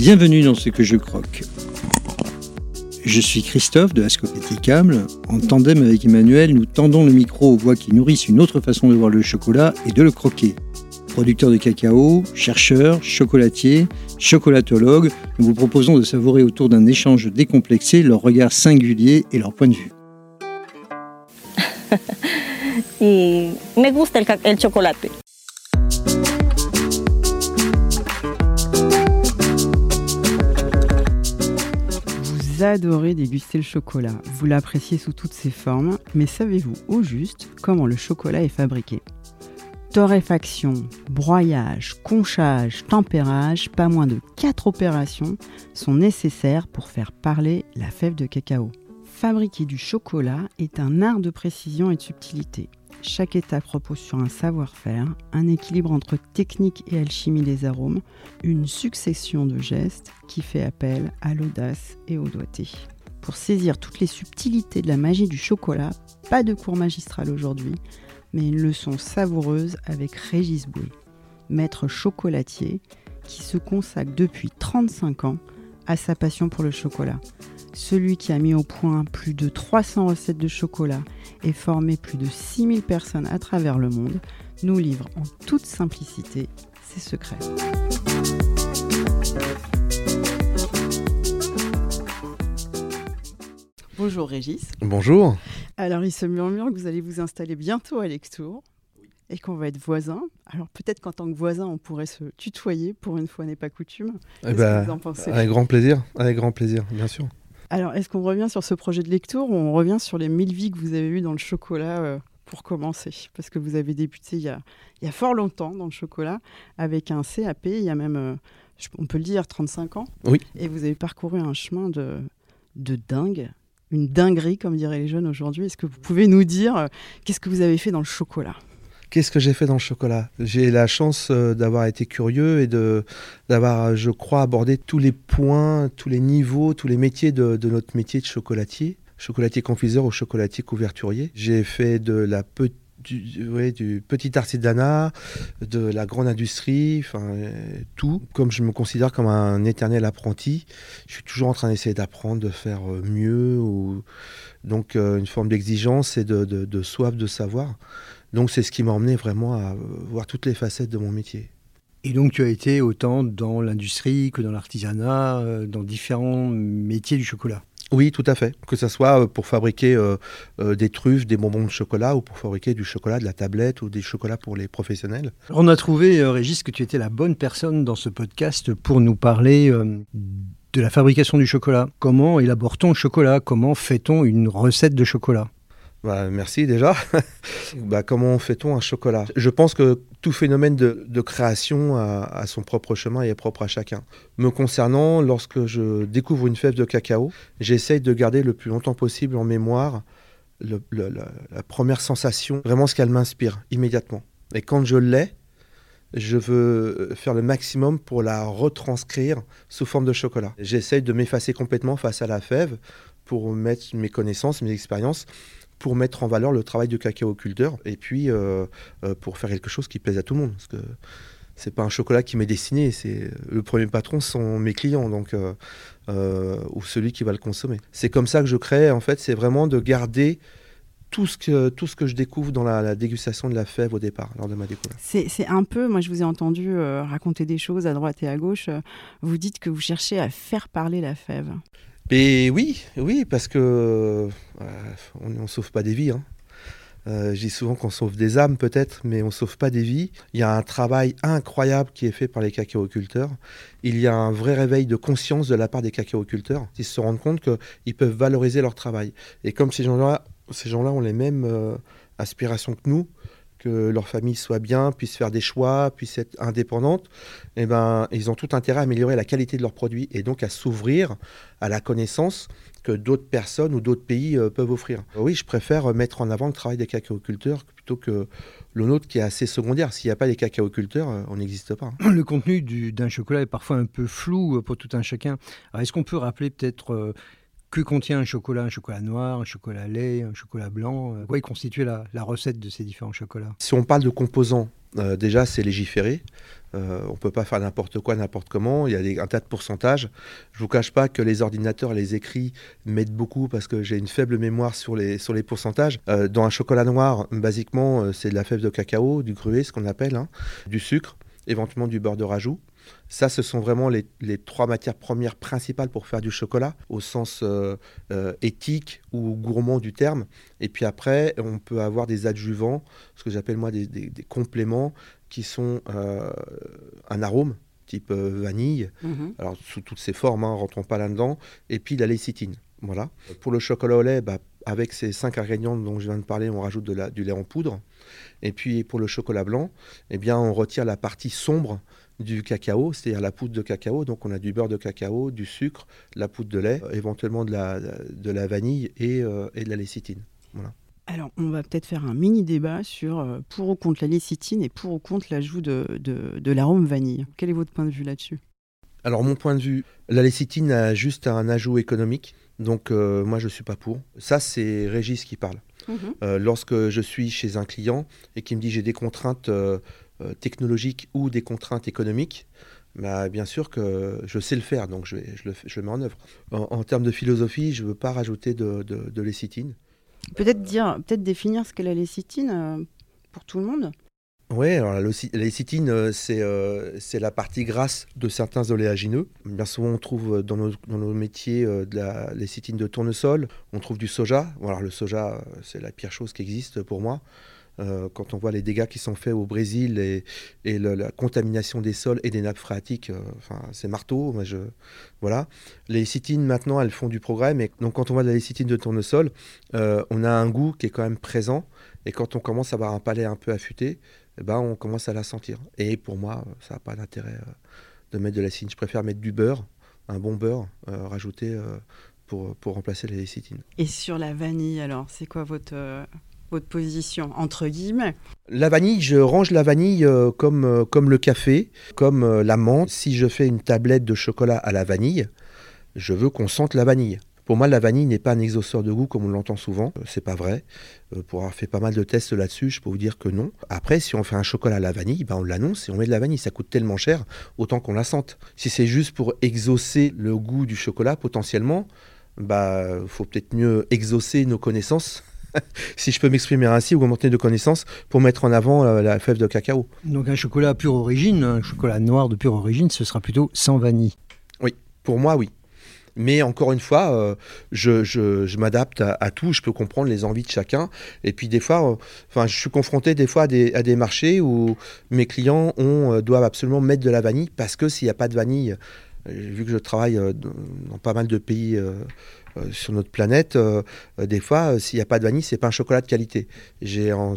Bienvenue dans ce que je croque. Je suis Christophe de Ascopéticable. En tandem avec Emmanuel, nous tendons le micro aux voix qui nourrissent une autre façon de voir le chocolat et de le croquer. Producteurs de cacao, chercheurs, chocolatiers, chocolatologues, nous vous proposons de savourer autour d'un échange décomplexé leur regard singulier et leur point de vue. me gusta el. Vous adorez déguster le chocolat, vous l'appréciez sous toutes ses formes, mais savez-vous au juste comment le chocolat est fabriqué? Torréfaction, broyage, conchage, tempérage, pas moins de 4 opérations sont nécessaires pour faire parler la fève de cacao. Fabriquer du chocolat est un art de précision et de subtilité. Chaque étape repose sur un savoir-faire, un équilibre entre technique et alchimie des arômes, une succession de gestes qui fait appel à l'audace et au doigté. Pour saisir toutes les subtilités de la magie du chocolat, pas de cours magistral aujourd'hui, mais une leçon savoureuse avec Régis Boué, maître chocolatier qui se consacre depuis 35 ans à sa passion pour le chocolat celui qui a mis au point plus de 300 recettes de chocolat et formé plus de 6000 personnes à travers le monde, nous livre en toute simplicité ses secrets. Bonjour Régis. Bonjour. Alors il se murmure que vous allez vous installer bientôt à Lectour et qu'on va être voisins. Alors peut-être qu'en tant que voisins, on pourrait se tutoyer, pour une fois n'est pas coutume. Eh ben, avec grand plaisir, avec grand plaisir, bien sûr. Alors, est-ce qu'on revient sur ce projet de lecture ou on revient sur les mille vies que vous avez eues dans le chocolat euh, pour commencer? Parce que vous avez débuté il y, a, fort longtemps dans le chocolat avec un CAP, il y a même, euh, on peut le dire, 35 ans. Oui. Et vous avez parcouru un chemin de, de dingue, une dinguerie, comme diraient les jeunes aujourd'hui. Est-ce que vous pouvez nous dire euh, qu'est-ce que vous avez fait dans le chocolat? Qu'est-ce que j'ai fait dans le chocolat? J'ai la chance euh, d'avoir été curieux et de d'avoir, euh, je crois, abordé tous les points, tous les niveaux, tous les métiers de, notre métier de chocolatier, chocolatier confiseur ou chocolatier couverturier. J'ai fait de la du, du, petit artisanat, de la grande industrie, enfin euh, tout. Comme je me considère comme un éternel apprenti, je suis toujours en train d'essayer d'apprendre, de faire mieux. Donc une forme d'exigence et de, soif de savoir. Donc c'est ce qui m'a emmené vraiment à voir toutes les facettes de mon métier. Et donc tu as été autant dans l'industrie que dans l'artisanat, euh, dans différents métiers du chocolat oui, tout à fait. Que ce soit euh, pour fabriquer euh, des truffes, des bonbons de chocolat, ou pour fabriquer du chocolat, de la tablette, ou des chocolats pour les professionnels. On a trouvé, Régis, que tu étais la bonne personne dans ce podcast pour nous parler de la fabrication du chocolat. Comment élabore-t-on le chocolat? Comment fait-on une recette de chocolat? Bah, merci déjà. bah, comment fait-on un chocolat? Je pense que tout phénomène de, création a, son propre chemin et est propre à chacun. Me concernant, lorsque je découvre une fève de cacao, j'essaye de garder le plus longtemps possible en mémoire la, première sensation, vraiment ce qu'elle m'inspire immédiatement. Et quand je l'ai, je veux faire le maximum pour la retranscrire sous forme de chocolat. J'essaye de m'effacer complètement face à la fève pour mettre mes connaissances, mes expériences pour mettre en valeur le travail de cacao-culteur et puis euh, euh, pour faire quelque chose qui plaise à tout le monde. Parce que c'est pas un chocolat qui m'est destiné, c'est le premier patron sont mes clients donc euh, ou celui qui va le consommer. C'est comme ça que je crée en fait, c'est vraiment de garder tout ce, que, tout ce que je découvre dans la, dégustation de la fève au départ, lors de ma découverte. C'est un peu, moi je vous ai entendu raconter des choses à droite et à gauche, vous dites que vous cherchez à faire parler la fève. Mais oui, oui, parce que euh, on ne sauve pas des vies. Hein. Euh, je dis souvent qu'on sauve des âmes peut-être, mais on ne sauve pas des vies. Il y a un travail incroyable qui est fait par les cacaoculteurs. Il y a un vrai réveil de conscience de la part des cacaoculteurs. Ils se rendent compte qu'ils peuvent valoriser leur travail. Et comme ces gens-là ont les mêmes euh, aspirations que nous, que leur famille soit bien, puisse faire des choix, puisse être indépendante, eh ben, ils ont tout intérêt à améliorer la qualité de leurs produits et donc à s'ouvrir à la connaissance que d'autres personnes ou d'autres pays euh, peuvent offrir. Oui, je préfère mettre en avant le travail des cacaoculteurs plutôt que le nôtre qui est assez secondaire. S'il n'y a pas les cacaoculteurs, euh, on n'existe pas. Le contenu d'un chocolat est parfois un peu flou euh, pour tout un chacun. Est-ce qu'on peut rappeler peut-être Que contient un chocolat Un chocolat noir, un chocolat lait, un chocolat blanc Quoi est constituée la, la recette de ces différents chocolats Si on parle de composants, euh, déjà c'est légiféré. Euh, on ne peut pas faire n'importe quoi, n'importe comment. Il y a des, un tas de pourcentages. Je ne vous cache pas que les ordinateurs, les écrits m'aident beaucoup parce que j'ai une faible mémoire sur les, sur les pourcentages. Euh, dans un chocolat noir, basiquement, c'est de la fève de cacao, du gruet, ce qu'on appelle, hein, du sucre, éventuellement du beurre de rajout. Ça, ce sont vraiment les, trois matières premières principales pour faire du chocolat, au sens euh, euh, éthique ou gourmand du terme. Et puis après, on peut avoir des adjuvants, ce que j'appelle moi des, compléments, qui sont euh, un arôme, type vanille, mhm. alors sous toutes ses formes, hein, rentrons pas là-dedans, et puis la lécithine. Voilà. Pour le chocolat au lait, bah, avec ces cinq ingrédients dont je viens de parler, on rajoute de la, du lait en poudre. Et puis pour le chocolat blanc, eh bien, on retire la partie sombre du cacao, c'est-à-dire la poudre de cacao. Donc on a du beurre de cacao, du sucre, la poudre de lait, euh, éventuellement de la, de la vanille et, euh, et de la lécithine. Voilà. Alors, on va peut-être faire un mini débat sur euh, pour ou contre la lécithine et pour ou contre l'ajout de, de, de l'arôme vanille. Quel est votre point de vue là-dessus? Alors, mon point de vue, la lécithine a juste un ajout économique. Donc, moi, je ne suis pas pour. Ça, c'est Régis qui parle. Mhm. lorsque je suis chez un client et qui me dit j'ai des contraintes euh, technologiques ou des contraintes économiques, bah, bien sûr que je sais le faire, donc je, je, le, mets en œuvre. En, termes de philosophie, je ne veux pas rajouter de, de, lécithine. Peut-être dire, peut-être définir ce qu'est la lécithine euh, pour tout le monde. Oui, alors la, lécithine, euh, c'est la partie grasse de certains oléagineux. Bien souvent, on trouve dans nos, dans nos métiers de la lécithine de tournesol, on trouve du soja. Alors, le soja, c'est la pire chose qui existe pour moi. Euh, quand on voit les dégâts qui sont faits au Brésil et, la contamination des sols et des nappes phréatiques, euh, enfin, c'est marteau. voilà. Les lécithines, maintenant, elles font du progrès, mais donc quand on voit de la lécithine de tournesol, euh, on a un goût qui est quand même présent, et quand on commence à avoir un palais un peu affûté, eh ben, on commence à la sentir. Et pour moi, ça n'a pas d'intérêt de mettre de la lécithine. Je préfère mettre du beurre, un bon beurre, rajouté pour, pour remplacer la lécithine. Et sur la vanille, alors, c'est quoi votre votre position, entre guillemets La vanille, je range la vanille euh, comme, euh, comme le café, comme euh, la menthe. Si je fais une tablette de chocolat à la vanille, je veux qu'on sente la vanille. Pour moi, la vanille n'est pas un exhausteur de goût comme on l'entend souvent. C'est pas vrai. pour avoir fait pas mal de tests là-dessus, je peux vous dire que non. Après, si on fait un chocolat à la vanille, ben on l'annonce et on met de la vanille. Ça coûte tellement cher, autant qu'on la sente. Si c'est juste pour exaucer le goût du chocolat, potentiellement, bah, faut peut-être mieux exaucer nos connaissances si je peux m'exprimer ainsi, augmenter de connaissances pour mettre en avant euh, la fève de cacao. Donc un chocolat pure origine, un chocolat noir de pure origine, ce sera plutôt sans vanille. Oui, pour moi, oui. Mais encore une fois, euh, je, m'adapte à, tout, je peux comprendre les envies de chacun. Et puis des fois, euh, je suis confronté des fois à des, marchés où mes clients ont, doivent absolument mettre de la vanille parce que s'il n'y a pas de vanille, vu que je travaille dans pas mal de pays sur notre planète, euh, euh, des fois, s'il n'y a pas de vanille, c'est pas un chocolat de qualité. J'ai en,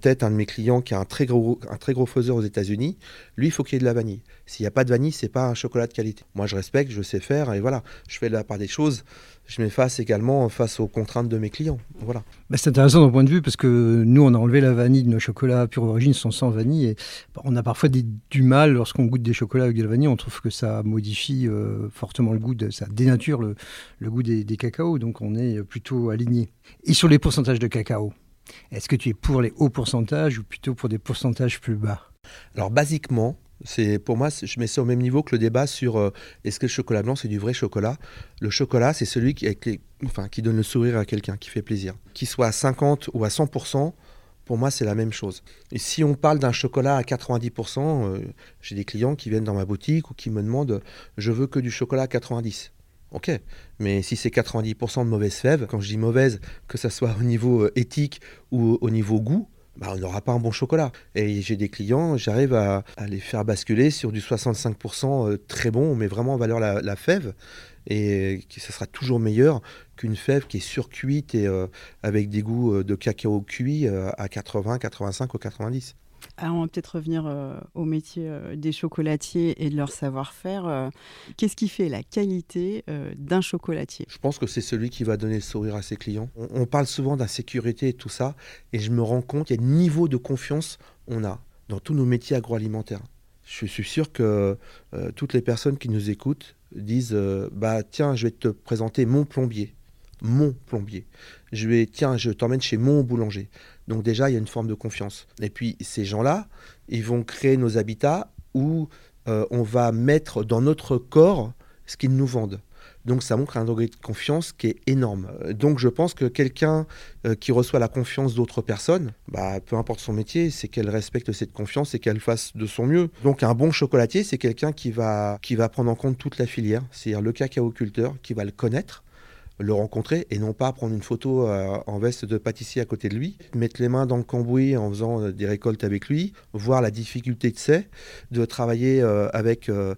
tête un de mes clients qui a un très gros, un gros faiseur aux États-Unis. Lui, il faut qu'il y ait de la vanille. S'il n'y a pas de vanille, c'est pas un chocolat de qualité. Moi, je respecte, je sais faire, et voilà, je fais la part des choses je m'efface également face aux contraintes de mes clients. Voilà. Bah, c'est intéressant d'un point de vue parce que nous, on a enlevé la vanille de nos chocolats pure origine, sont sans vanille. Et on a parfois du mal lorsqu'on goûte des chocolats avec de la vanille. On trouve que ça modifie euh, fortement le goût, ça dénature le, goût des, des cacaos. Donc on est plutôt aligné. Et sur les pourcentages de cacao, est-ce que tu es pour les hauts pourcentages ou plutôt pour des pourcentages plus bas? Alors basiquement, c'est pour moi, je mets ça au même niveau que le débat sur euh, est-ce que le chocolat blanc c'est du vrai chocolat? Le chocolat, c'est celui qui, donne le sourire à quelqu'un, qui fait plaisir. Qu'il soit à 50 ou à 100%, pour moi, c'est la même chose. Et si on parle d'un chocolat à 90%, euh, j'ai des clients qui viennent dans ma boutique ou qui me demandent je veux que du chocolat à 90. Ok, mais si c'est 90% de mauvaise fève, quand je dis mauvaise, que ce soit au niveau euh, éthique ou au niveau goût, bah, on n'aura pas un bon chocolat. Et j'ai des clients, j'arrive à, les faire basculer sur du 65% euh, très bon, on met vraiment en valeur la, fève, et ça sera toujours meilleur qu'une fève qui est surcuite et euh, avec des goûts euh, de cacao cuit à 80, 85 ou 90. Alors, on va peut-être revenir euh, au métier euh, des chocolatiers et de leur savoir-faire. Euh, qu'est-ce qui fait la qualité d'un chocolatier? Je pense que c'est celui qui va donner le sourire à ses clients. On, parle souvent d'insécurité et tout ça, et je me rends compte, un niveau de confiance on a dans tous nos métiers agroalimentaires. Je suis sûr que toutes les personnes qui nous écoutent disent bah tiens, je vais te présenter mon plombier, mon plombier. Je vais tiens, je t'emmène chez mon boulanger. Donc déjà, il y a une forme de confiance. Et puis ces gens-là, ils vont créer nos habitats où euh, on va mettre dans notre corps ce qu'ils nous vendent. Donc ça montre un degré de confiance qui est énorme. Donc je pense que quelqu'un euh, qui reçoit la confiance d'autres personnes, bah, peu importe son métier, c'est qu'elle respecte cette confiance et qu'elle fasse de son mieux. Donc un bon chocolatier, c'est quelqu'un qui va, qui va prendre en compte toute la filière, c'est-à-dire le cacaoculteur, qui va le connaître le rencontrer et non pas prendre une photo euh, en veste de pâtissier à côté de lui, mettre les mains dans le cambouis en faisant euh, des récoltes avec lui, voir la difficulté que c'est de travailler euh, avec de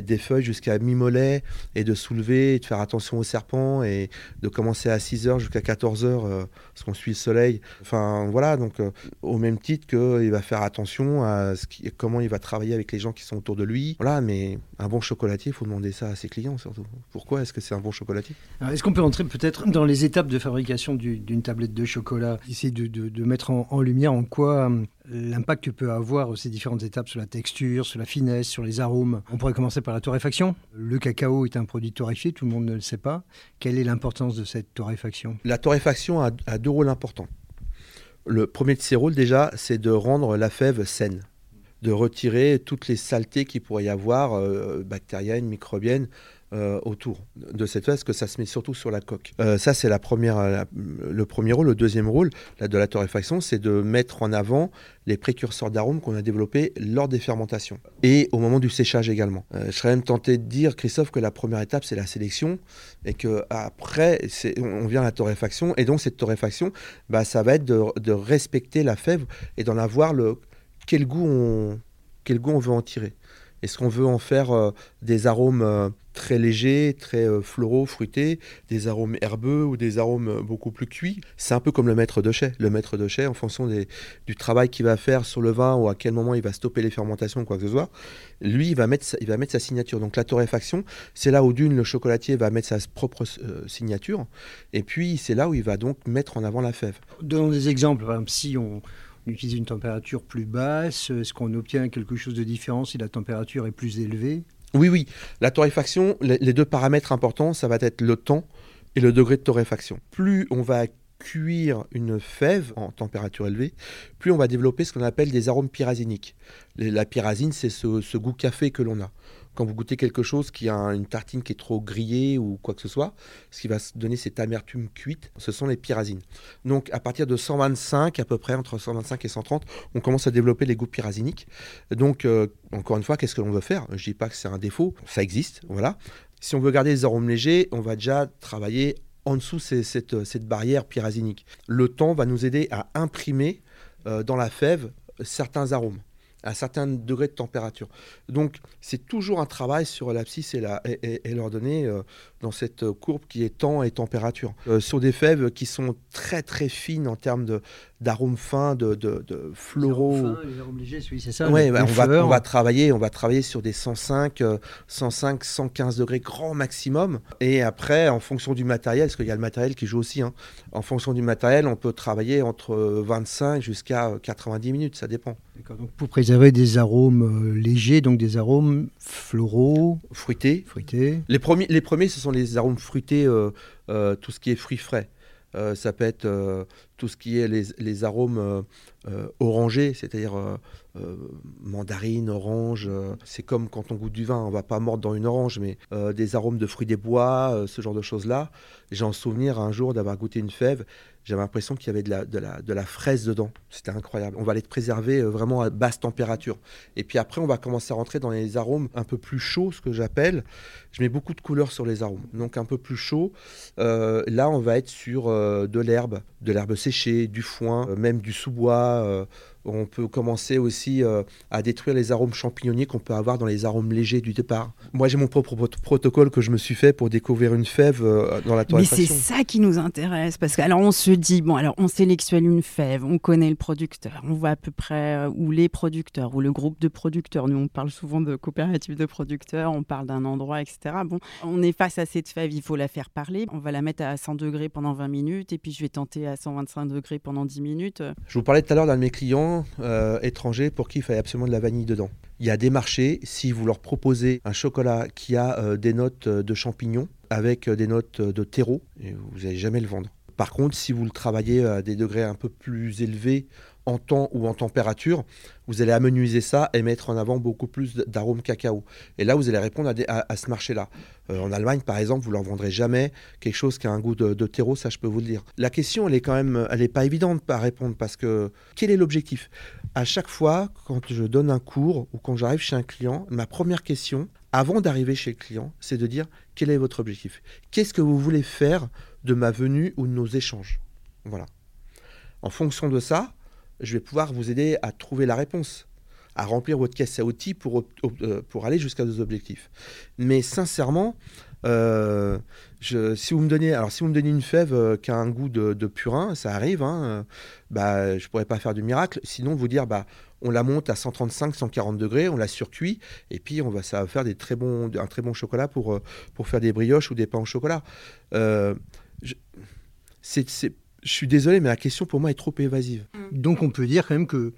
des feuilles jusqu'à mi-mollet et de soulever, et de faire attention aux serpents et de commencer à 6h jusqu'à 14h parce qu'on suit le soleil. Enfin voilà, donc au même titre qu'il va faire attention à ce qui- comment il va travailler avec les gens qui sont autour de lui. Voilà, mais un bon chocolatier, il faut demander ça à ses clients surtout. Pourquoi est-ce que c'est un bon chocolatier? Est-ce qu'on peut entrer peut-être dans les étapes de fabrication du- d'une tablette de chocolat Essayer de, mettre en, lumière en quoi hum, l'impact que peut avoir ces différentes étapes sur la texture, sur la finesse, sur les arômes? On pourrait commencer par la torréfaction. Le cacao est un produit torréfié, tout le monde ne le sait pas. Quelle est l'importance de cette torréfaction? La torréfaction a, a deux rôles importants. Le premier de ces rôles, déjà, c'est de rendre la fève saine, de retirer toutes les saletés qu'il pourrait y avoir, euh, bactériennes, microbiennes, euh, autour de cette parce que ça se met surtout sur la coque. Euh, ça, c'est la première, le premier rôle. Le deuxième rôle de la torréfaction, c'est de mettre en avant les précurseurs d'arômes qu'on a développés lors des fermentations et au moment du séchage également. Euh, je serais même tenté de dire, Christophe, que la première étape, c'est la sélection et que après, on vient à la torréfaction. Et donc, cette torréfaction, bah, ça va être de, de respecter la fève et d'en avoir le quel goût on, quel goût on veut en tirer. Est-ce qu'on veut en faire euh, des arômes euh, très légers, très euh, floraux, fruités, des arômes herbeux ou des arômes beaucoup plus cuits? C'est un peu comme le maître de chai. Le maître de chai, en fonction du travail qu'il va faire sur le vin ou à quel moment il va stopper les fermentations, quoi que ce soit, lui, il va mettre il va mettre sa signature. Donc la torréfaction, c'est là où d'une, le chocolatier va mettre sa propre signature, et puis c'est là où il va donc mettre en avant la fève. Donnons des exemples. Par exemple, si on utilise une température plus basse, est-ce qu'on obtient quelque chose de différent si la température est plus élevée? Oui, oui. La torréfaction, les, deux paramètres importants, ça va être le temps et le degré de torréfaction. Plus on va cuire une fève en température élevée, plus on va développer ce qu'on appelle des arômes pyraziniques. La pyrazine, c'est ce, ce goût café que l'on a. Quand vous goûtez quelque chose qui a une tartine qui est trop grillée ou quoi que ce soit, ce qui va donner cette amertume cuite, ce sont les pyrazines. Donc à partir de 125, à peu près entre 125 et 130, on commence à développer les goûts pyraziniques. Donc euh, encore une fois, qu'est-ce que l'on veut faire? Je dis pas que c'est un défaut, ça existe, voilà. Si on veut garder les arômes légers, on va déjà travailler en dessous c'est cette, cette barrière pyrazinique. Le temps va nous aider à imprimer euh, dans la fève certains arômes à certains degrés de température. Donc c'est toujours un travail sur l'abscisse et, la, et, euh, dans cette courbe qui est temps et température. Euh, sur des fèves qui sont très très fines en termes d'arômes fins, de, de, de floraux. Les arômes fins, les arômes légers, oui, c'est ça. Ouais, bah, on, va, fleurs. on va travailler, on va travailler sur des 105, euh, 105, 115 degrés grand maximum. Et après, en fonction du matériel, parce qu'il y a le matériel qui joue aussi. hein, en fonction du matériel, on peut travailler entre 25 jusqu'à 90 minutes, ça dépend. Donc pour préserver des arômes euh, légers, donc des arômes floraux, Fruité. fruités. Les premiers, les premiers, ce sont les arômes fruités, euh, euh, tout ce qui est fruits frais. Euh, ça peut être tout ce qui est les, les arômes orangés, c'est-à-dire mandarine, orange. c'est comme quand on goûte du vin, on va pas mordre dans une orange, mais des arômes de fruits des bois, ce genre de choses-là. J'ai en souvenir un jour d'avoir goûté une fève, j'avais l'impression qu'il y avait de la, de, la, de la fraise dedans. C'était incroyable. On va les préserver euh, vraiment à basse température. Et puis après, on va commencer à rentrer dans les arômes un peu plus chauds, ce que j'appelle. Je mets beaucoup de couleurs sur les arômes. Donc un peu plus chaud. Euh, là, on va être sur euh, de l'herbe, de l'herbe séchée, du foin, même du sous-bois. On peut commencer aussi euh, à détruire les arômes champignonniers qu'on peut avoir dans les arômes légers du départ. Moi, j'ai mon propre prot- protocole que je me suis fait pour découvrir une fève euh, dans la Mais c'est torréfaction. ça qui nous intéresse parce que alors on se dit bon alors on sélectionne une fève, on connaît le producteur, on voit à peu près euh, où les producteurs ou le groupe de producteurs. Nous on parle souvent de coopérative de producteurs, on parle d'un endroit etc. Bon, on est face à cette fève, il faut la faire parler. On va la mettre à 100 degrés pendant 20 minutes et puis je vais tenter à 125 degrés pendant 10 minutes. Je vous parlais tout à l'heure d'un de mes clients euh, étranger pour qui il fallait absolument de la vanille dedans. Il y a des marchés, si vous leur proposez un chocolat qui a euh, des notes de champignons avec des notes de terreau, vous n'allez jamais le vendre. Par contre, si vous le travaillez à des degrés un peu plus élevés en temps ou en température, vous allez amenuiser ça et mettre en avant beaucoup plus d'arômes cacao. Et là, vous allez répondre à, ce marché-là. Euh, en Allemagne, par exemple, vous ne leur vendrez jamais quelque chose qui a un goût de, terreau, ça je peux vous le dire. La question, elle est quand même, elle n'est pas évidente à répondre parce que quel est l'objectif? À chaque fois, quand je donne un cours ou quand j'arrive chez un client, ma première question, avant d'arriver chez le client, c'est de dire quel est votre objectif? Qu'est-ce que vous voulez faire de ma venue ou de nos échanges? Voilà. En fonction de ça, je vais pouvoir vous aider à trouver la réponse, à remplir votre caisse à outils pour, euh, pour aller jusqu'à vos objectifs. Mais sincèrement, euh, si vous me donnez, alors si vous me donnez une fève euh, qui a un goût de, purin, ça arrive, hein, bah, je pourrais pas faire du miracle. Sinon, vous dire, bah, on la monte à 135, 140 degrés, on la surcuit, et puis on va, ça va faire des très bons, un très bon chocolat pour, pour faire des brioches ou des pains au chocolat. c'est je suis désolé, mais la question pour moi est trop évasive. Mm. Donc on peut dire quand même que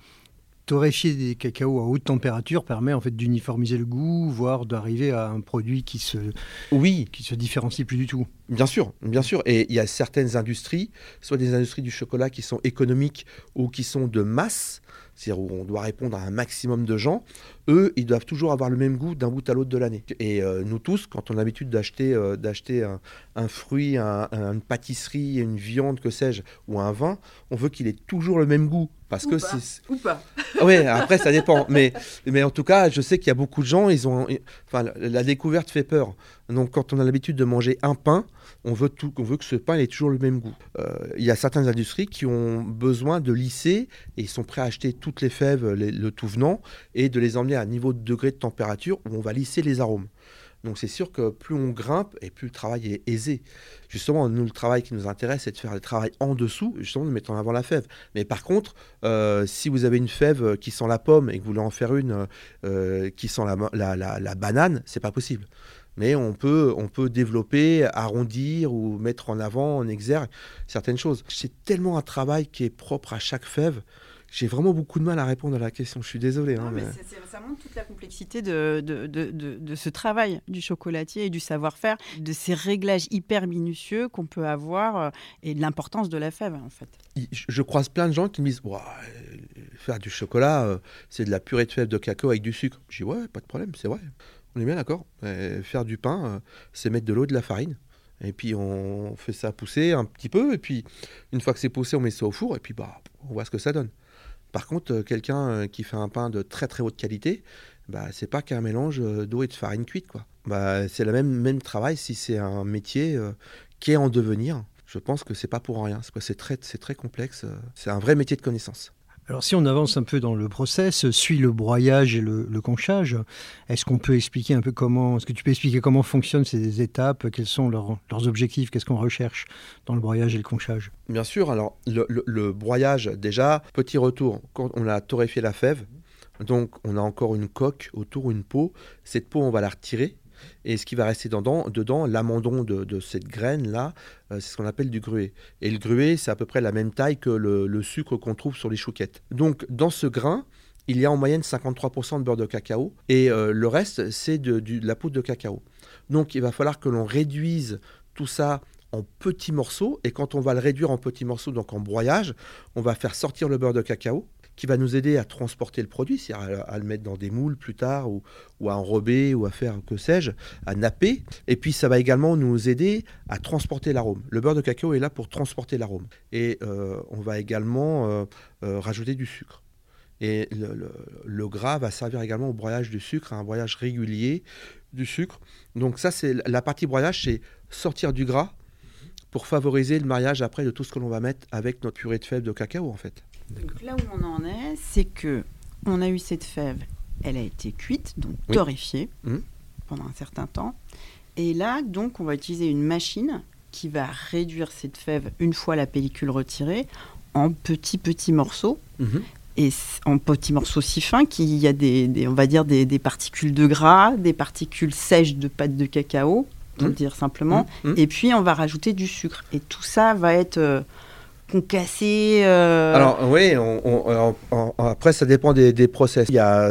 torréfier des cacao à haute température permet en fait d'uniformiser le goût, voire d'arriver à un produit qui se, oui. qui se différencie plus du tout. Bien sûr, bien sûr. Et il y a certaines industries, soit des industries du chocolat qui sont économiques ou qui sont de masse, c'est-à-dire où on doit répondre à un maximum de gens, eux, ils doivent toujours avoir le même goût d'un bout à l'autre de l'année. Et euh, nous tous, quand on a l'habitude d'acheter euh, d'acheter un, fruit, une pâtisserie, une viande, que sais-je, ou un vin, on veut qu'il ait toujours le même goût. Parce ou que c'est. Ou pas. oui, après, ça dépend. Mais, mais en tout cas, je sais qu'il y a beaucoup de gens, ils ont. Enfin, la découverte fait peur. Donc, quand on a l'habitude de manger un pain, on veut, veut que ce pain ait toujours le même goût. Euh, il y a certaines industries qui ont besoin de lisser et ils sont prêts à acheter toutes les fèves, le tout venant, et de les emmener à un niveau de degré de température où on va lisser les arômes. Donc c'est sûr que plus on grimpe et plus le travail est aisé. Justement, nous, le travail qui nous intéresse, c'est de faire le travail en dessous, justement de mettre en avant la fève. Mais par contre, euh, si vous avez une fève qui sent la pomme et que vous voulez en faire une euh, qui sent la, la, la, la banane, c'est pas possible mais on peut, on peut développer, arrondir ou mettre en avant, en exergue certaines choses. C'est tellement un travail qui est propre à chaque fève. J'ai vraiment beaucoup de mal à répondre à la question. Je suis désolé. Hein, mais ça montre toute la complexité de, de, de, de, ce travail du chocolatier et du savoir-faire, de ces réglages hyper minutieux qu'on peut avoir euh, et de l'importance de la fève, en fait. Je croise plein de gens qui me disent faire du chocolat, euh, c'est de la purée de fèves de cacao avec du sucre. Je dis ouais, pas de problème, c'est vrai. On est bien d'accord. Faire du pain, euh, c'est mettre de l'eau de la farine. Et puis on fait ça pousser un petit peu. Et puis une fois que c'est poussé, on met ça au four. Et puis bah, on voit ce que ça donne. Par contre, euh, quelqu'un euh, qui fait un pain de très très haute qualité, bah, c'est pas qu'un mélange d'eau et de farine cuite. Quoi. Bah, c'est le même, même travail si c'est un métier qui est en devenir. Je pense que c'est pas pour rien. C'est très, très complexe. C'est un vrai métier de connaissance. Alors si on avance un peu dans le process, suit le broyage et le, conchage, est-ce qu'on peut expliquer un peu comment, est-ce que tu peux expliquer comment fonctionnent ces étapes, quels sont leurs, objectifs, qu'est-ce qu'on recherche dans le broyage et le conchage? Bien sûr, alors le, broyage déjà, petit retour, quand on a torréfié la fève, donc on a encore une coque autour, une peau, cette peau on va la retirer, et ce qui va rester dedans, dedans l'amandon de, cette graine-là, euh, c'est ce qu'on appelle du gruet. Et le gruet, c'est à peu près la même taille que le, sucre qu'on trouve sur les chouquettes. Donc dans ce grain, il y a en moyenne 53% de beurre de cacao et euh, le reste, c'est de, la poudre de cacao. Donc il va falloir que l'on réduise tout ça en petits morceaux et quand on va le réduire en petits morceaux, donc en broyage, on va faire sortir le beurre de cacao qui va nous aider à transporter le produit, c'est-à-dire à, le mettre dans des moules plus tard, ou, à enrober, ou à faire, que sais-je, à napper. Et puis ça va également nous aider à transporter l'arôme. Le beurre de cacao est là pour transporter l'arôme. Et euh, on va également euh, euh, rajouter du sucre. Et le, gras va servir également au broyage du sucre, à un broyage régulier du sucre. Donc ça, c'est la partie broyage, c'est sortir du gras pour favoriser le mariage après de tout ce que l'on va mettre avec notre purée de fèves de cacao en fait. Donc là où on en est, c'est que on a eu cette fève, elle a été cuite, donc torréfiée mmh. pendant un certain temps. Et là, donc, on va utiliser une machine qui va réduire cette fève une fois la pellicule retirée en petits petits morceaux. Mmh. Et en petits morceaux si fins qu'il y a des, on va dire des, particules de gras, des particules sèches de pâte de cacao, pour mmh. le dire simplement. Et puis on va rajouter du sucre. Et tout ça va être euh, concassé euh, Alors oui, on- on- on- on- après ça dépend des, des process. Il y a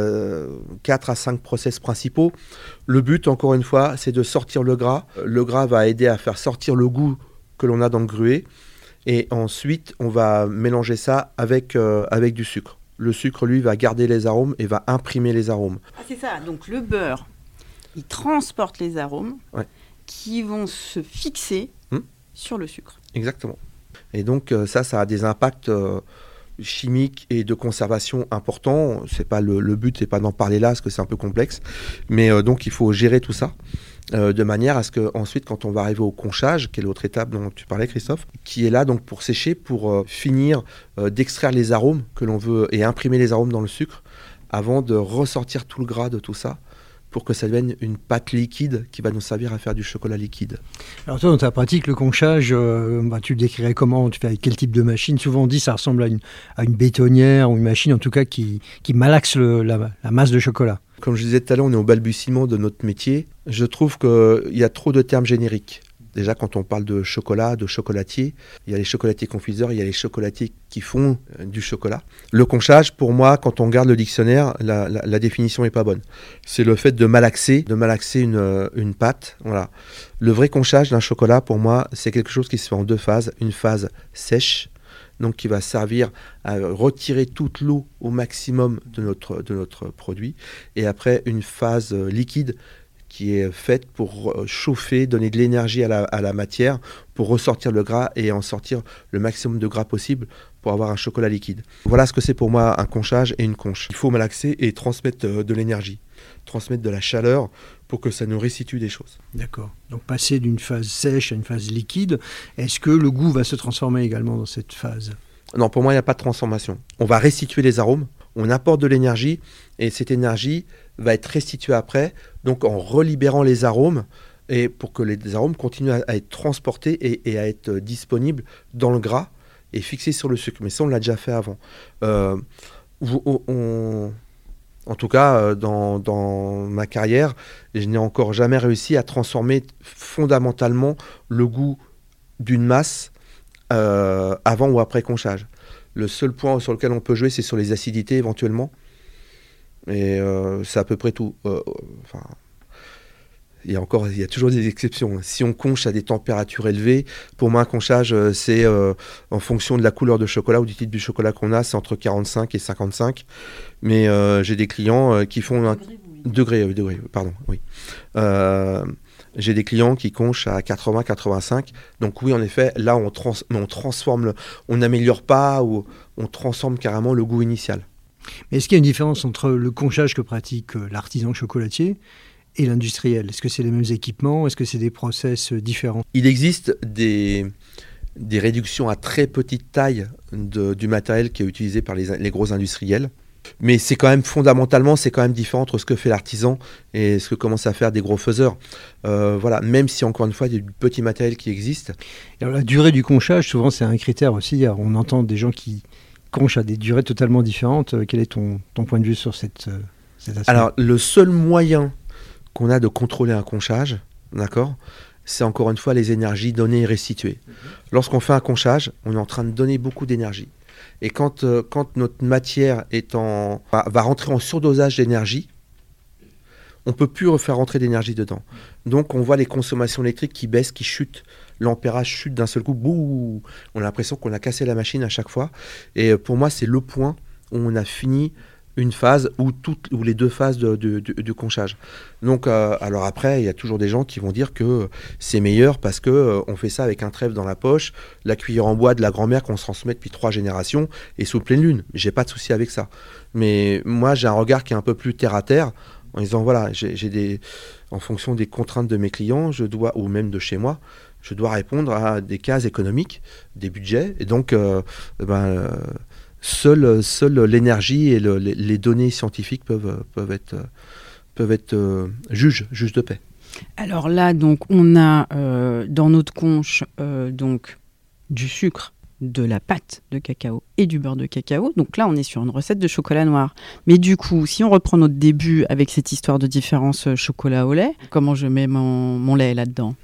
4 à 5 process principaux. Le but, encore une fois, c'est de sortir le gras. Le gras va aider à faire sortir le goût que l'on a dans le gruet. Et ensuite, on va mélanger ça avec, euh, avec du sucre. Le sucre, lui, va garder les arômes et va imprimer les arômes. Ah, c'est ça, donc le beurre, il transporte les arômes Ouais. qui vont se fixer Hmm. sur le sucre. Exactement. Et donc euh, ça, ça a des impacts euh, chimiques et de conservation importants. C'est pas le, but, c'est pas d'en parler là, parce que c'est un peu complexe. Mais euh, donc il faut gérer tout ça. de manière à ce que ensuite, quand on va arriver au conchage, qui est l'autre étape dont tu parlais, Christophe, qui est là donc pour sécher, pour finir d'extraire les arômes que l'on veut et imprimer les arômes dans le sucre, avant de ressortir tout le gras de tout ça, pour que ça devienne une pâte liquide qui va nous servir à faire du chocolat liquide. Alors toi, dans ta pratique, le conchage, euh, bah, tu le décrirais comment? Tu fais avec quel type de machine? Souvent on dit que ça ressemble à une, à une bétonnière ou une machine en tout cas qui, qui malaxe le- la, la masse de chocolat. Comme je disais tout à l'heure, on est au balbutiement de notre métier. Je trouve qu'il y a trop de termes génériques. Déjà, quand on parle de chocolat, de chocolatier, il y a les chocolatiers confiseurs, il y a les chocolatiers qui font euh, du chocolat. Le conchage, pour moi, quand on regarde le dictionnaire, la, définition n'est pas bonne. C'est le fait de malaxer, de malaxer une, euh, une pâte. Voilà. Le vrai conchage d'un chocolat, pour moi, c'est quelque chose qui se fait en deux phases. Une phase sèche, donc qui va servir à retirer toute l'eau au maximum de notre, de notre produit. Et après, une phase euh, liquide qui est faite pour euh, chauffer, donner de l'énergie à la, à la matière, pour ressortir le gras et en sortir le maximum de gras possible pour avoir un chocolat liquide. Voilà ce que c'est pour moi un conchage et une conche. Il faut malaxer et transmettre euh, de l'énergie, transmettre de la chaleur pour que ça nous restitue des choses. D'accord. Donc passer d'une phase sèche à une phase liquide, est-ce que le goût va se transformer également dans cette phase? Non, pour moi, il n'y a pas de transformation. On va restituer les arômes, on apporte de l'énergie, et cette énergie va être restituée après, donc en relibérant les arômes, et pour que les arômes continuent à, être transportés et, à être euh, disponibles dans le gras et fixés sur le sucre. Mais ça, on l'a déjà fait avant. Euh, en tout cas, euh, dans, ma carrière, je n'ai encore jamais réussi à transformer fondamentalement le goût d'une masse avant ou après conchage. Le seul point sur lequel on peut jouer, c'est sur les acidités éventuellement. Et euh, c'est à peu près tout. Euh, enfin, il y a encore, il y a toujours des exceptions. Si on conche à des températures élevées, pour moi, un conchage, euh, c'est en fonction de la couleur de chocolat ou du type du chocolat qu'on a, c'est entre 45 et 55. Mais j'ai des clients qui font un degré, euh, degré, pardon, oui. J'ai des clients qui conchent à 80, 85. Donc oui, en effet, là, on, trans on transforme, le- on n'améliore pas ou on transforme carrément le goût initial. Mais est-ce qu'il y a une différence entre le conchage que pratique euh, l'artisan chocolatier et l'industriel? Est-ce que c'est les mêmes équipements? Est-ce que c'est des process euh, différents? Il existe des, des réductions à très petite taille de- du matériel qui est utilisé par les, les gros industriels. Mais c'est quand même fondamentalement, c'est quand même différent entre ce que fait l'artisan et ce que commencent à faire des gros faiseurs. Euh, voilà, même si encore une fois, il y a du petit matériel qui existe. Alors, la durée du conchage, souvent, c'est un critère aussi. Alors, on entend des gens qui conchent à des durées totalement différentes. Euh, Quel est ton, ton point de vue sur cette, euh, cet aspect? Alors, le seul moyen qu'on a de contrôler un conchage, d'accord, c'est encore une fois les énergies données et restituées. Lorsqu'on fait un conchage, on est en train de donner beaucoup d'énergie. Et quand, euh, quand notre matière est en, va, va rentrer en surdosage d'énergie, on peut plus refaire rentrer d'énergie dedans. Donc on voit les consommations électriques qui baissent, qui chutent. L'ampérage chute d'un seul coup. Bouh On a l'impression qu'on a cassé la machine à chaque fois. Et euh, pour moi, c'est le point où on a fini une phase ou les deux phases de- conchage. Donc, euh, alors après, il y a toujours des gens qui vont dire que c'est meilleur parce que euh, on fait ça avec un trèfle dans la poche, la cuillère en bois de la grand-mère qu'on se transmet depuis trois générations et sous pleine lune. J'ai pas de souci avec ça. Mais moi, j'ai un regard qui est un peu plus terre à terre en disant voilà, j'ai des, en fonction des contraintes de mes clients, je dois ou même de chez moi, je dois répondre à des cases économiques, des budgets, et donc euh, ben, euh, seule, l'énergie et le- les, données scientifiques peuvent, être, euh, juges, juges de paix. Alors là, donc, on a euh, dans notre conche donc du sucre, de la pâte de cacao et du beurre de cacao. Donc là, on est sur une recette de chocolat noir. Mais du coup, si on reprend notre début avec cette histoire de différence chocolat au lait, comment je mets mon lait là-dedans?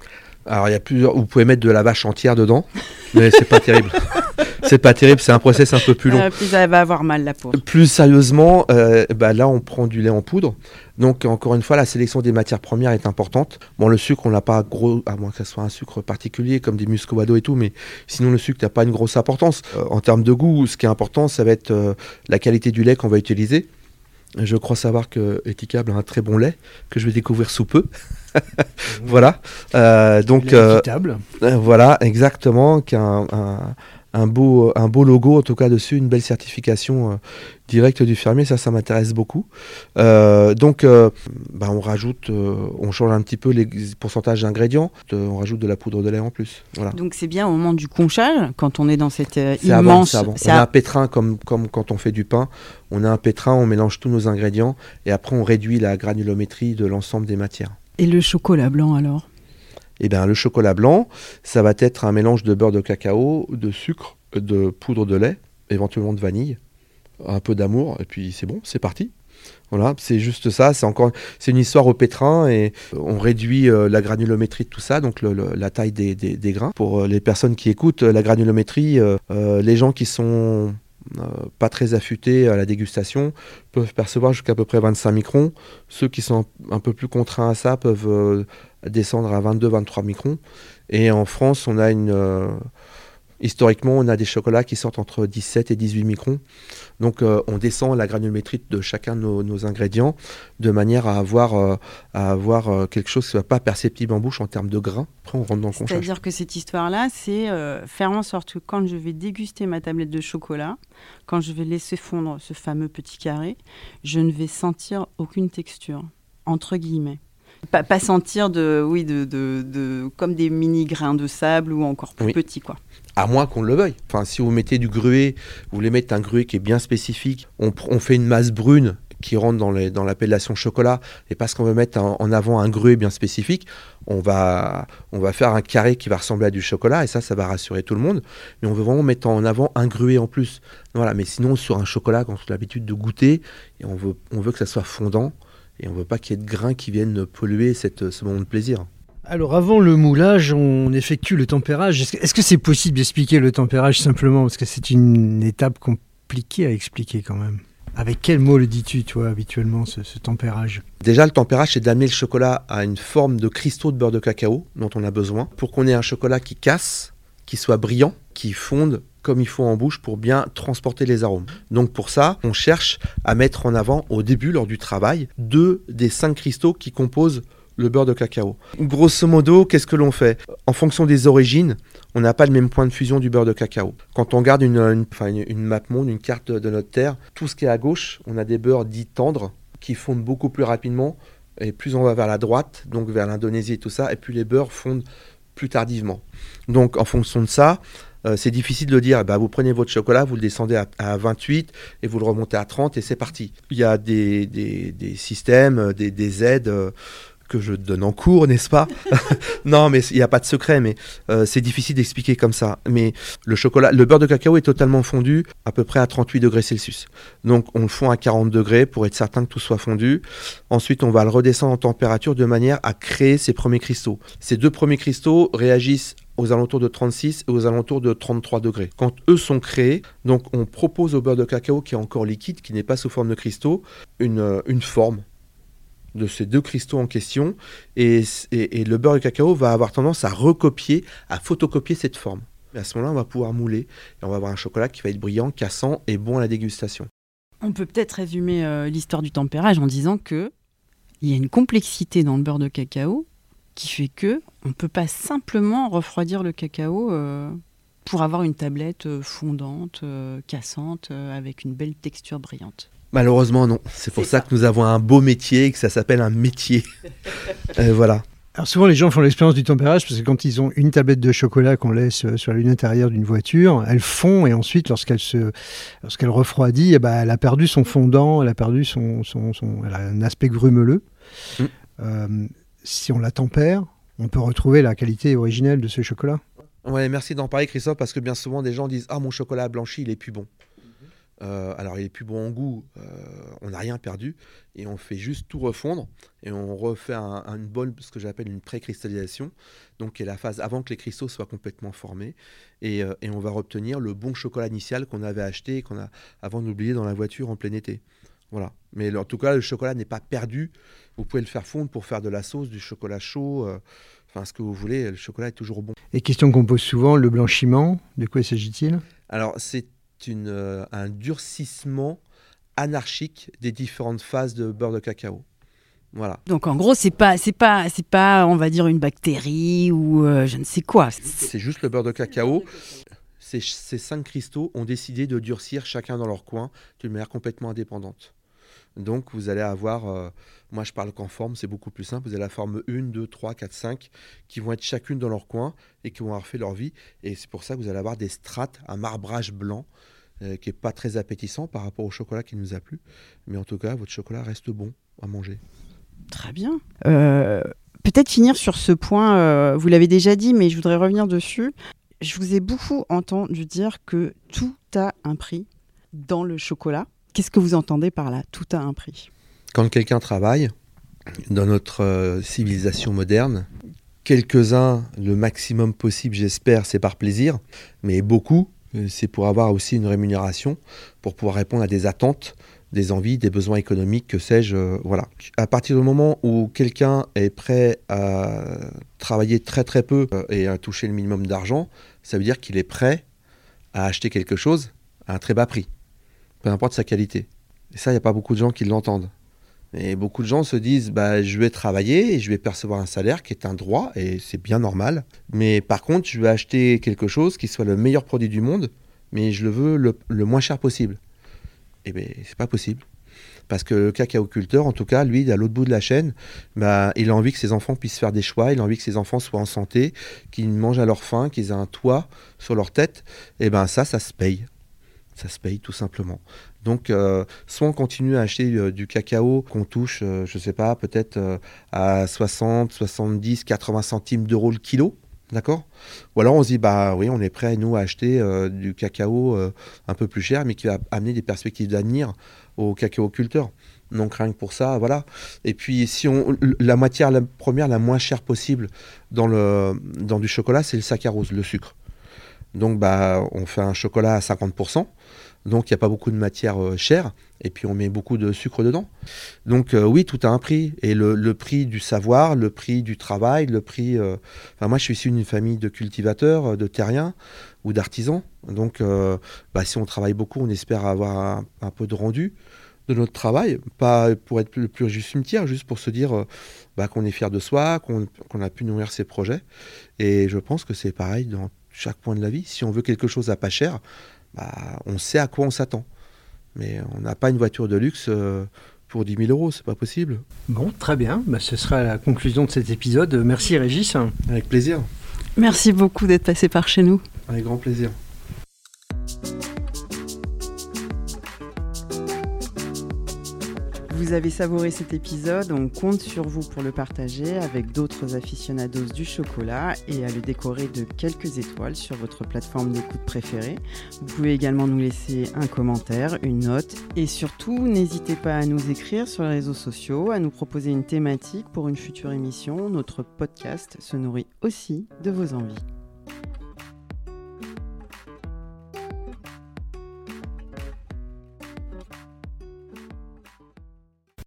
Alors il y a plusieurs, vous pouvez mettre de la vache entière dedans, mais c'est pas terrible. c'est pas terrible, c'est un process un peu plus long. Euh, puis elle va avoir mal la peau. Plus sérieusement, euh, bah là on prend du lait en poudre. Donc encore une fois, la sélection des matières premières est importante. Bon, le sucre, on n'a pas gros, à moins que ce soit un sucre particulier comme des muscovado et tout, mais sinon le sucre n'a pas une grosse importance. Euh, en termes de goût, ce qui est important, ça va être la qualité du lait qu'on va utiliser. Je crois savoir que Etikable a un très bon lait que je vais découvrir sous peu. voilà. Euh, donc euh, euh, voilà, exactement, qu'un un, un beau, un beau logo en tout cas dessus, une belle certification euh, directe du fermier, ça, ça m'intéresse beaucoup. Euh, donc, euh, bah, on rajoute, euh, on change un petit peu les pourcentages d'ingrédients, euh, on rajoute de la poudre de lait en plus. Voilà. Donc c'est bien au moment du conchage, quand on est dans cette euh, avant, immense. avant. On a un pétrin comme, comme quand on fait du pain. On a un pétrin, on mélange tous nos ingrédients et après on réduit la granulométrie de l'ensemble des matières. Et le chocolat blanc alors? Et bien le chocolat blanc, ça va être un mélange de beurre de cacao, de sucre, de poudre de lait, éventuellement de vanille, un peu d'amour, et puis c'est bon, c'est parti. Voilà, c'est juste ça. C'est encore, c'est une histoire au pétrin et on réduit euh, la granulométrie de tout ça, donc la taille des, des- grains. Pour euh, les personnes qui écoutent, euh, la granulométrie, euh, euh, les gens qui sont euh, pas très affûtés à la dégustation peuvent percevoir jusqu'à peu près 25 microns. Ceux qui sont un, peu plus contraints à ça peuvent euh, descendre à 22-23 microns. Et en France, on a une euh, Historiquement, on a des chocolats qui sortent entre 17 et 18 microns. Donc, euh, on descend la granulométrie de chacun de nos, ingrédients de manière à avoir, euh, à avoir quelque chose qui soit pas perceptible en bouche en termes de grains. Après, on rentre dans le conchage. C'est-à-dire que cette histoire-là, c'est faire en sorte que quand je vais déguster ma tablette de chocolat, quand je vais laisser fondre ce fameux petit carré, je ne vais sentir aucune texture, entre guillemets. Pas, pas sentir de, oui, de, de, de- comme des mini grains de sable ou encore plus Oui. petits, quoi. À moins qu'on le veuille. Enfin, si vous mettez du gruet, vous voulez mettre un gruet qui est bien spécifique, on, on fait une masse brune qui rentre dans les- dans l'appellation chocolat, et parce qu'on veut mettre en, en avant un gruet bien spécifique, on va, on va faire un carré qui va ressembler à du chocolat, et ça, ça va rassurer tout le monde. Mais on veut vraiment mettre en avant un gruet en plus. Voilà, mais sinon, sur un chocolat, quand on a l'habitude de goûter, et on veut, on veut que ça soit fondant, et on veut pas qu'il y ait de grains qui viennent polluer cette, ce moment de plaisir. Alors avant le moulage, on effectue le tempérage. Est-ce que- est-ce que c'est possible d'expliquer le tempérage simplement? Parce que c'est une étape compliquée à expliquer quand même. Avec quel mot le dis-tu, toi, habituellement, ce, ce tempérage? Déjà, le tempérage, c'est d'amener le chocolat à une forme de cristaux de beurre de cacao dont on a besoin pour qu'on ait un chocolat qui casse, qui soit brillant, qui fonde comme il faut en bouche pour bien transporter les arômes. Donc pour ça, on cherche à mettre en avant au début, lors du travail, deux des cinq cristaux qui composent le beurre de cacao. Grosso modo, qu'est-ce que l'on fait? En fonction des origines, on n'a pas le même point de fusion du beurre de cacao. Quand on regarde une, une, une- une map monde, une carte de notre terre, tout ce qui est à gauche, on a des beurres dits tendres qui fondent beaucoup plus rapidement. Et plus on va vers la droite, donc vers l'Indonésie et tout ça, et plus les beurres fondent plus tardivement. Donc en fonction de ça, euh, c'est difficile de dire, bah, vous prenez votre chocolat, vous le descendez à, à 28 et vous le remontez à 30 et c'est parti. Il y a des, des- des systèmes, euh, des, des aides euh, que je donne en cours, n'est-ce pas? Non, mais il n'y a pas de secret, mais c'est difficile d'expliquer comme ça. Mais le chocolat, le beurre de cacao est totalement fondu à peu près à 38 degrés Celsius. Donc on le fond à 40 degrés pour être certain que tout soit fondu. Ensuite, on va le redescendre en température de manière à créer ces premiers cristaux. Ces deux premiers cristaux réagissent aux alentours de 36 et aux alentours de 33 degrés. Quand eux sont créés, donc on propose au beurre de cacao qui est encore liquide, qui n'est pas sous forme de cristaux, une, euh, une forme de ces deux cristaux en question et, et- le beurre de cacao va avoir tendance à recopier, à photocopier cette forme. Et à ce moment-là, on va pouvoir mouler et on va avoir un chocolat qui va être brillant, cassant et bon à la dégustation. On peut peut-être résumer euh, l'histoire du tempérage en disant que il y a une complexité dans le beurre de cacao qui fait que on peut pas simplement refroidir le cacao euh, pour avoir une tablette euh, fondante, euh, cassante, euh, avec une belle texture brillante. Malheureusement, non. C'est pour ça, ça. que nous avons un beau métier et que ça s'appelle un métier. Euh, voilà. Alors souvent les gens font l'expérience du tempérage parce que quand ils ont une tablette de chocolat qu'on laisse sur la lunette arrière d'une voiture, elle fond et ensuite lorsqu'elle se lorsqu'elle refroidit, eh ben, elle a perdu son fondant, elle a perdu son, son, son- elle a un aspect grumeleux. Mm. Si on la tempère, on peut retrouver la qualité originelle de ce chocolat. Ouais, merci d'en parler, Christophe, parce que bien souvent, des gens disent Ah, mon chocolat blanchi, il est plus bon. Euh, alors il est plus bon en goût, euh, on n'a rien perdu et on fait juste tout refondre et on refait un, une bonne, ce que j'appelle une pré-cristallisation, donc qui est la phase avant que les cristaux soient complètement formés et, euh, on va obtenir le bon chocolat initial qu'on avait acheté et qu'on a avant d'oublier dans la voiture en plein été. Voilà. Mais en tout cas, le chocolat n'est pas perdu. Vous pouvez le faire fondre pour faire de la sauce, du chocolat chaud, enfin ce que vous voulez. Le chocolat est toujours bon. Et question qu'on pose souvent, le blanchiment, de quoi s'agit-il? Alors c'est euh, un durcissement anarchique des différentes phases de beurre de cacao. Voilà. Donc en gros, c'est pas, c'est pas, c'est pas, on va dire une bactérie ou euh, je ne sais quoi. C'est juste le beurre de cacao. Ces, ces cinq cristaux ont décidé de durcir chacun dans leur coin d'une manière complètement indépendante. Donc vous allez avoir, euh, moi je parle qu'en forme, c'est beaucoup plus simple, vous avez la forme 1, 2, 3, 4, 5 qui vont être chacune dans leur coin et qui vont avoir fait leur vie. Et c'est pour ça que vous allez avoir des strates, un marbrage blanc euh, qui n'est pas très appétissant par rapport au chocolat qui nous a plu. Mais en tout cas, votre chocolat reste bon à manger. Très bien. Euh, peut-être finir sur ce point, vous l'avez déjà dit, mais je voudrais revenir dessus. Je vous ai beaucoup entendu dire que tout a un prix dans le chocolat. Qu'est-ce que vous entendez par là? Tout a un prix. Quand quelqu'un travaille dans notre euh, civilisation moderne, quelques-uns, le maximum possible, j'espère, c'est par plaisir, mais beaucoup, euh, c'est pour avoir aussi une rémunération, pour pouvoir répondre à des attentes, des envies, des besoins économiques, que sais-je. Euh, voilà. À partir du moment où quelqu'un est prêt à travailler très très peu et à toucher le minimum d'argent, ça veut dire qu'il est prêt à acheter quelque chose à un très bas prix peu importe sa qualité. Et ça, il n'y a pas beaucoup de gens qui l'entendent. Et beaucoup de gens se disent, bah, je vais travailler et je vais percevoir un salaire qui est un droit, et c'est bien normal. Mais par contre, je vais acheter quelque chose qui soit le meilleur produit du monde, mais je le veux le, moins cher possible. Eh bien, c'est pas possible. Parce que le cacaoculteur, en tout cas, lui, à l'autre bout de la chaîne, bah, il a envie que ses enfants puissent faire des choix, il a envie que ses enfants soient en santé, qu'ils mangent à leur faim, qu'ils aient un toit sur leur tête. Et ben ça, ça se paye ça se paye tout simplement. Donc, euh, soit on continue à acheter euh, du cacao qu'on touche, euh, je ne sais pas, peut-être à 60, 70, 80 centimes d'euros le kilo, d'accord? Ou alors on se dit, bah oui, on est prêt, nous, à acheter du cacao un peu plus cher, mais qui va amener des perspectives d'avenir aux cacao-culteurs. Donc rien que pour ça, voilà. Et puis si on la matière la première la moins chère possible dans le dans du chocolat, c'est le saccharose, le sucre. Donc bah on fait un chocolat à 50%. Donc il n'y a pas beaucoup de matière euh, chère, et puis on met beaucoup de sucre dedans. Donc euh, oui, tout a un prix, et le, prix du savoir, le prix du travail, le prix... Euh, enfin, moi je suis issu d'une famille de cultivateurs, de terriens ou d'artisans, donc bah, si on travaille beaucoup, on espère avoir un, peu de rendu de notre travail, pas pour être le plus juste cimetière, juste pour se dire bah, qu'on est fier de soi, qu'on a pu nourrir ses projets. Et je pense que c'est pareil dans chaque point de la vie. Si on veut quelque chose à pas cher, bah, on sait à quoi on s'attend. Mais on n'a pas une voiture de luxe euh, pour 10 000 euros, c'est pas possible. Bon, très bien, bah, ce sera la conclusion de cet épisode. Merci Régis. Avec plaisir. Merci beaucoup d'être passé par chez nous. Avec grand plaisir. Vous avez savouré cet épisode, on compte sur vous pour le partager avec d'autres aficionados du chocolat et à le décorer de quelques étoiles sur votre plateforme d'écoute préférée. Vous pouvez également nous laisser un commentaire, une note et surtout n'hésitez pas à nous écrire sur les réseaux sociaux, à nous proposer une thématique pour une future émission. Notre podcast se nourrit aussi de vos envies.